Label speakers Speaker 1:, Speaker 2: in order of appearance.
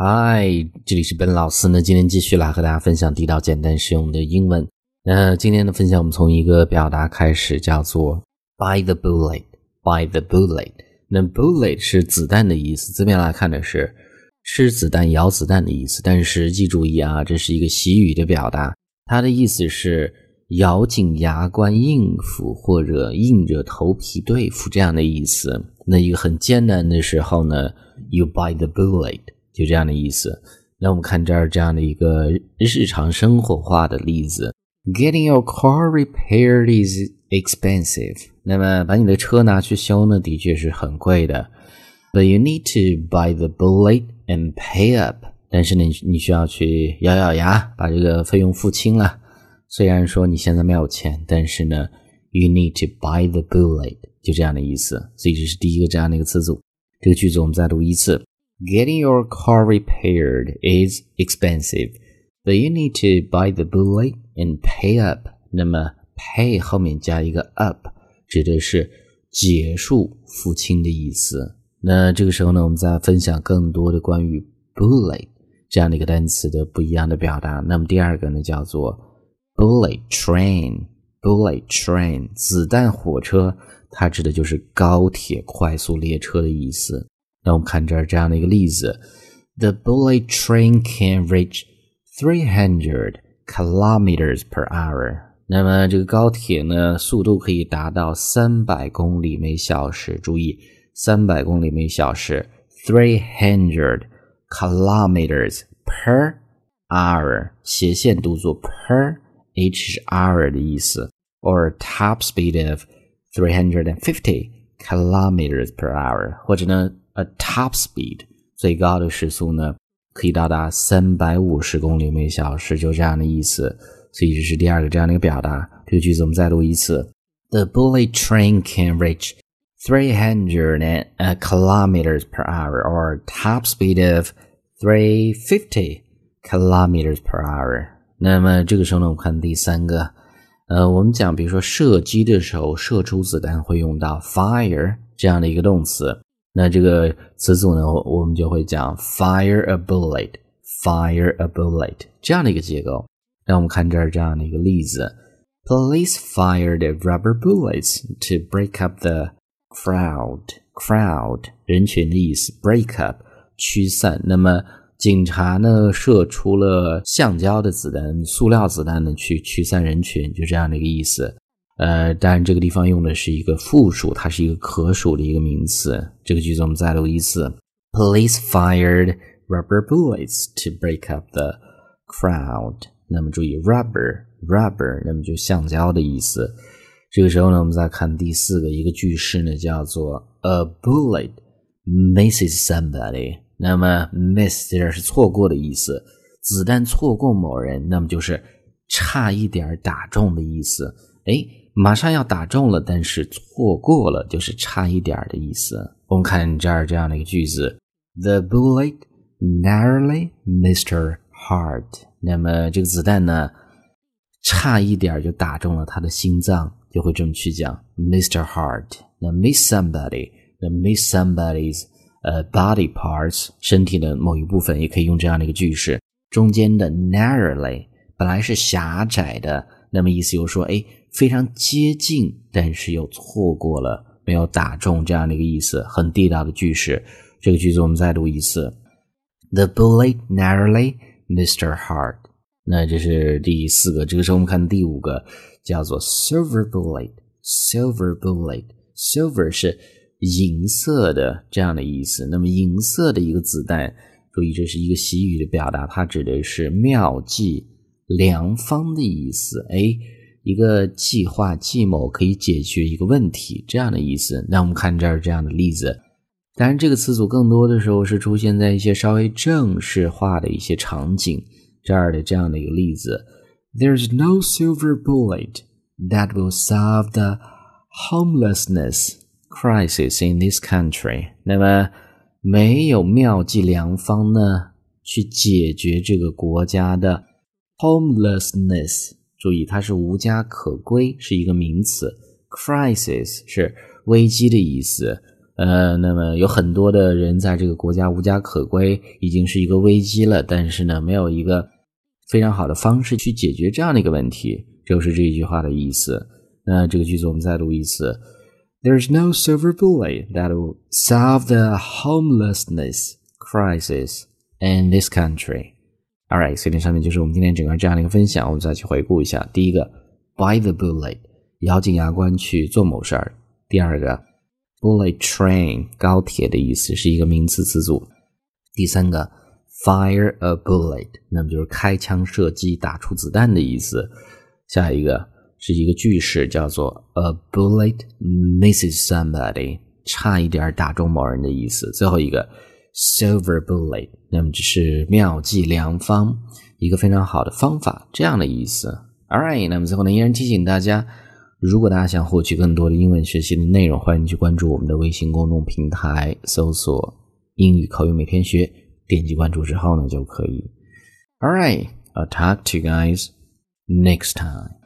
Speaker 1: 嗨，这里是本老师呢。今天继续来和大家分享地道、简单、实用的英文。那今天的分享，我们从一个表达开始，叫做 “by the bullet”。by the bullet，那 bullet 是子弹的意思。字面来看的是吃子弹、咬子弹的意思。但是记注意啊，这是一个习语的表达，它的意思是咬紧牙关应付，或者硬着头皮对付这样的意思。那一个很艰难的时候呢，you by the bullet。就这样的意思。那我们看这儿这样的一个日常生活化的例子：Getting your car repaired is expensive。那么把你的车拿去修呢，的确是很贵的。But you need to buy the bullet and pay up。但是呢，你需要去咬咬牙把这个费用付清了。虽然说你现在没有钱，但是呢，you need to buy the bullet。就这样的意思。所以这是第一个这样的一个词组。这个句子我们再读一次。Getting your car repaired is expensive, but you need to buy the bullet and pay up. 那么 pay 后面加一个 up，指的是结束付清的意思。那这个时候呢，我们再分享更多的关于 bullet 这样的一个单词的不一样的表达。那么第二个呢，叫做 bullet train。bullet train 子弹火车，它指的就是高铁快速列车的意思。那我们看这儿这样的一个例子：The bullet train can reach three hundred kilometers per hour。那么这个高铁呢，速度可以达到三百公里每小时。注意，三百公里每小时，three hundred kilometers per hour，斜线读作 per，h 是 hour 的意思，or top speed of three hundred and fifty kilometers per hour，或者呢。 A top speed 最高的时速呢，可以到达三百五十公里每小时，就这样的意思。所以这是第二个这样的一个表达。这个句子我们再读一次：The bullet train can reach three hundred kilometers per hour, or top speed of three fifty kilometers per hour。那么这个时候呢，我们看第三个，呃，我们讲，比如说射击的时候，射出子弹会用到 fire 这样的一个动词。那这个词组呢，我们就会讲 fire a bullet，fire a bullet 这样的一个结构。那我们看这儿这样的一个例子：Police fired rubber bullets to break up the crowd。crowd 人群的意思，break up 驱散。那么警察呢，射出了橡胶的子弹、塑料子弹呢，去驱散人群，就这样的一个意思。呃，当然这个地方用的是一个复数，它是一个可数的一个名词。这个句子我们再读一次：Police fired rubber bullets to break up the crowd。那么注意，rubber，rubber，那么就橡胶的意思。这个时候呢，我们再看第四个一个句式呢，叫做 A bullet misses somebody。那么 miss 这是错过的意思，子弹错过某人，那么就是差一点打中的意思。哎。马上要打中了，但是错过了，就是差一点的意思。我们看这儿这样的一个句子：The bullet narrowly missed her heart。那么这个子弹呢，差一点就打中了他的心脏，就会这么去讲：Mr. Heart。那 miss somebody，那 miss somebody's 呃 body parts，身体的某一部分，也可以用这样的一个句式。中间的 narrowly 本来是狭窄的，那么意思就是说，哎。非常接近，但是又错过了，没有打中这样的一个意思，很地道的句式。这个句子我们再读一次：The bullet narrowly missed her heart。那这是第四个。这个时候我们看第五个，叫做 silver bullet。silver bullet，silver 是银色的这样的意思。那么银色的一个子弹，注意这是一个习语的表达，它指的是妙计良方的意思。哎。一个计划计谋可以解决一个问题，这样的意思。那我们看这儿这样的例子，当然这个词组更多的时候是出现在一些稍微正式化的一些场景。这儿的这样的一个例子：There's no silver bullet that will solve the homelessness crisis in this country。那么没有妙计良方呢，去解决这个国家的 homelessness。注意，它是无家可归，是一个名词。crisis 是危机的意思。呃，那么有很多的人在这个国家无家可归，已经是一个危机了。但是呢，没有一个非常好的方式去解决这样的一个问题，就是这一句话的意思。那这个句子我们再读一次：There is no silver bullet that will solve the homelessness crisis in this country. All right，所以这上面就是我们今天整个这样的一个分享。我们再去回顾一下：第一个，by the bullet，咬紧牙关去做某事儿；第二个。Bullet train 高铁的意思是一个名词词组。第三个，fire a bullet，那么就是开枪射击、打出子弹的意思。下一个是一个句式，叫做 a bullet misses somebody，差一点打中某人的意思。最后一个 silver bullet，那么这是妙计良方，一个非常好的方法，这样的意思。All right，那么最后呢，依然提醒大家。如果大家想获取更多的英文学习的内容，欢迎去关注我们的微信公众平台，搜索“英语口语每天学”，点击关注之后呢就可以。All right, I'll talk to you guys next time.